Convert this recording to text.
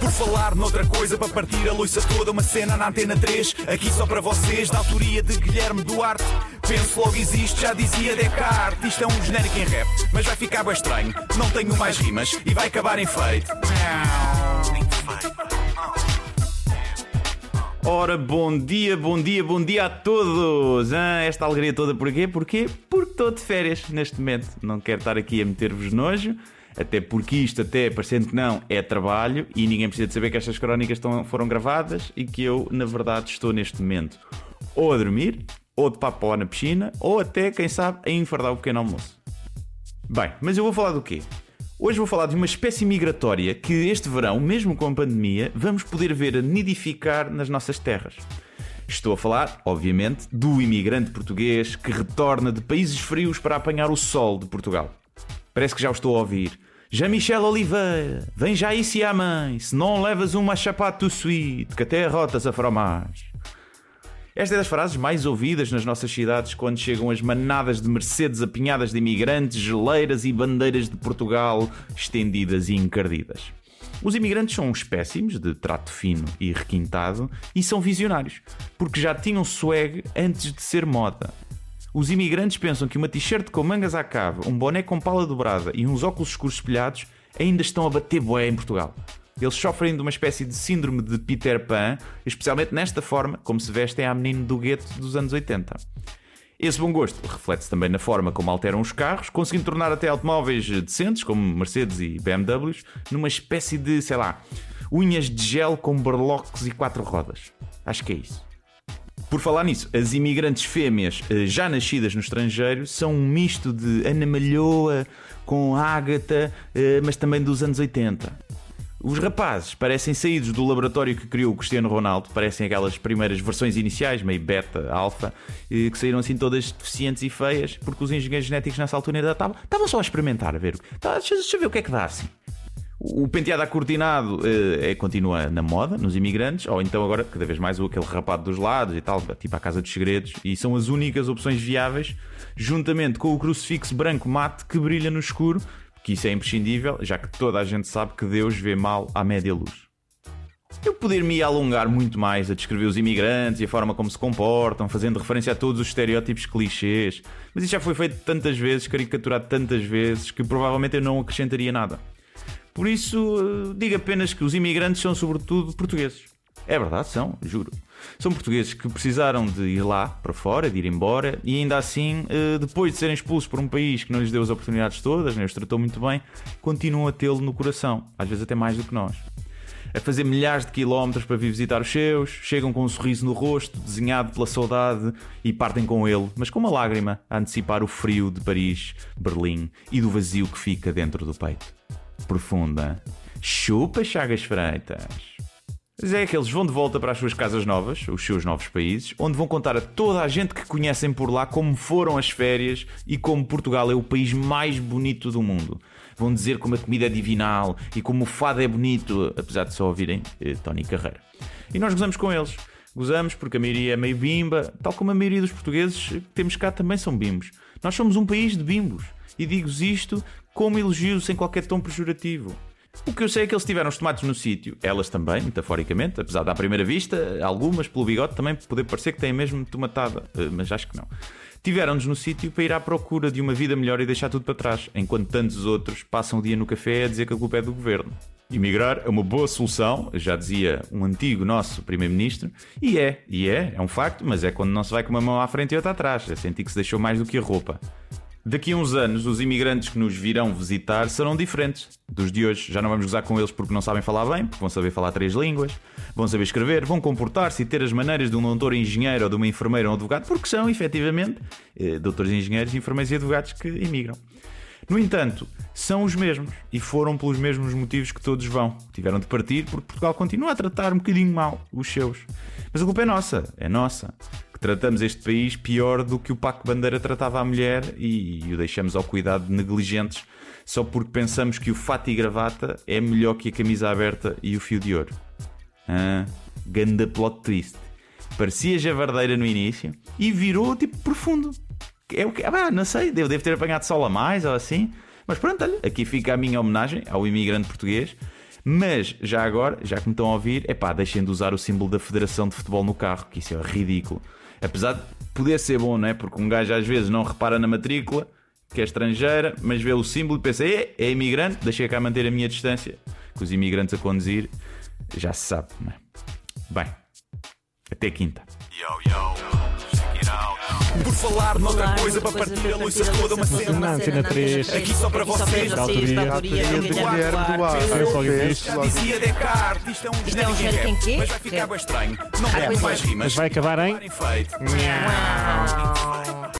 Por falar noutra coisa, para partir a loiça toda, uma cena na antena 3, aqui só para vocês, da autoria de Guilherme Duarte. Penso logo existe, já dizia Descartes. Isto é um genérico em rap, mas vai ficar bem estranho. Não tenho mais rimas e vai acabar em feito. Ora, bom dia, bom dia, bom dia a todos! Ah, esta alegria toda porquê? Porquê? Porque estou de férias neste momento. Não quero estar aqui a meter-vos nojo, até porque isto, até parecendo que não, é trabalho e ninguém precisa de saber que estas crónicas estão, foram gravadas e que eu, na verdade, estou neste momento ou a dormir, ou de papo na piscina, ou até, quem sabe, a enfardar o pequeno almoço. Bem, mas eu vou falar do quê? Hoje vou falar de uma espécie migratória que este verão, mesmo com a pandemia, vamos poder ver a nidificar nas nossas terras. Estou a falar, obviamente, do imigrante português que retorna de países frios para apanhar o sol de Portugal. Parece que já o estou a ouvir. Jean-Michel Oliveira, vem já isso e a mãe, se não levas uma chapada do suíte, que até rotas a fromage. Esta é das frases mais ouvidas nas nossas cidades quando chegam as manadas de Mercedes apinhadas de imigrantes, geleiras e bandeiras de Portugal estendidas e encardidas. Os imigrantes são espécimes de trato fino e requintado e são visionários, porque já tinham swag antes de ser moda. Os imigrantes pensam que uma t-shirt com mangas à cave, um boné com pala dobrada e uns óculos escuros espelhados ainda estão a bater boé em Portugal. Eles sofrem de uma espécie de síndrome de Peter Pan, especialmente nesta forma como se vestem à menino do gueto dos anos 80. Esse bom gosto reflete-se também na forma como alteram os carros, conseguindo tornar até automóveis decentes, como Mercedes e BMWs, numa espécie de, sei lá, unhas de gel com berloques e quatro rodas. Acho que é isso. Por falar nisso, as imigrantes fêmeas eh, já nascidas no estrangeiro são um misto de Ana Malhoa com Ágata, eh, mas também dos anos 80. Os rapazes parecem saídos do laboratório que criou o Cristiano Ronaldo, parecem aquelas primeiras versões iniciais, meio beta, alfa, que saíram assim todas deficientes e feias, porque os engenheiros genéticos nessa altura ainda estavam, só a experimentar, a ver. Tá, deixa eu ver o que é que dá assim. O penteado acortinado é, continua na moda, nos imigrantes, ou então agora cada vez mais o aquele rapado dos lados e tal, tipo a Casa dos Segredos, e são as únicas opções viáveis, juntamente com o crucifixo branco mate que brilha no escuro, que isso é imprescindível, já que toda a gente sabe que Deus vê mal à média luz. Eu poder-me alongar muito mais a descrever os imigrantes e a forma como se comportam, fazendo referência a todos os estereótipos clichês, mas isso já foi feito tantas vezes, caricaturado tantas vezes, que provavelmente eu não acrescentaria nada. Por isso, digo apenas que os imigrantes são sobretudo portugueses. É verdade, são, juro. São portugueses que precisaram de ir lá para fora, de ir embora, e ainda assim, eh, depois de serem expulsos por um país que não lhes deu as oportunidades todas, nem os tratou muito bem, continuam a tê-lo no coração, às vezes até mais do que nós. A fazer milhares de quilómetros para vir visitar os seus, chegam com um sorriso no rosto, desenhado pela saudade, e partem com ele, mas com uma lágrima, a antecipar o frio de Paris, Berlim e do vazio que fica dentro do peito. Profunda. Chupa Chagas Freitas. Mas é que eles vão de volta para as suas casas novas, os seus novos países, onde vão contar a toda a gente que conhecem por lá como foram as férias e como Portugal é o país mais bonito do mundo. Vão dizer como a comida é divinal e como o fado é bonito, apesar de só ouvirem eh, Tony Carreira. E nós gozamos com eles. Gozamos porque a maioria é meio bimba, tal como a maioria dos portugueses que temos cá também são bimbos. Nós somos um país de bimbos. E digo-vos isto como elogio sem qualquer tom pejorativo. O que eu sei é que eles tiveram os tomates no sítio, elas também, metaforicamente, apesar da primeira vista, algumas pelo bigode também poder parecer que têm mesmo tomatada, eh, mas acho que não. Tiveram-nos no sítio para ir à procura de uma vida melhor e deixar tudo para trás, enquanto tantos outros passam o dia no café a dizer que a culpa é do governo. Imigrar é uma boa solução, já dizia um antigo nosso primeiro-ministro, e é, e é, é um facto, mas é quando não se vai com uma mão à frente e outra atrás, é sentir que se deixou mais do que a roupa. Daqui a uns anos, os imigrantes que nos virão visitar serão diferentes dos de hoje. Já não vamos gozar com eles porque não sabem falar bem, porque vão saber falar três línguas, vão saber escrever, vão comportar-se e ter as maneiras de um doutor engenheiro ou de uma enfermeira ou um advogado, porque são, efetivamente, eh, doutores engenheiros, enfermeiros e advogados que imigram. No entanto, são os mesmos e foram pelos mesmos motivos que todos vão. Tiveram de partir porque Portugal continua a tratar um bocadinho mal os seus. Mas a culpa é nossa, é nossa tratamos este país pior do que o Paco Bandeira tratava a mulher e, e o deixamos ao cuidado de negligentes só porque pensamos que o fato e gravata é melhor que a camisa aberta e o fio de ouro. Ah, ganda plot twist. Parecia javardeira no início e virou tipo profundo. É o que, ah, não sei, devo, devo ter apanhado sol a mais ou assim, Mas pronto, olha, aqui fica a minha homenagem ao imigrante português. Mas já agora, já que me estão a ouvir, é pá, deixem de usar o símbolo da Federação de Futebol no carro, que isso é ridículo. Apesar de poder ser bom, não é? Porque um gajo às vezes não repara na matrícula, que é estrangeira, mas vê o símbolo e pensa, é, é imigrante, deixei cá manter a minha distância. Com os imigrantes a conduzir, já se sabe, não é? Bem, até quinta. Yo, yo. Por falar noutra coisa para partir a luz toda uma cena. Antena 3. Aqui só para vocês, da autoria. de Guilherme Guilherme Duarte. Duarte. Penso logo Penso existe. Já logo dizia Descartes, isto é um Isto é um genérico em quê? Mas vai ficar bem estranho. Não temos é. mais rimas. Mas vai acabar em. Uau.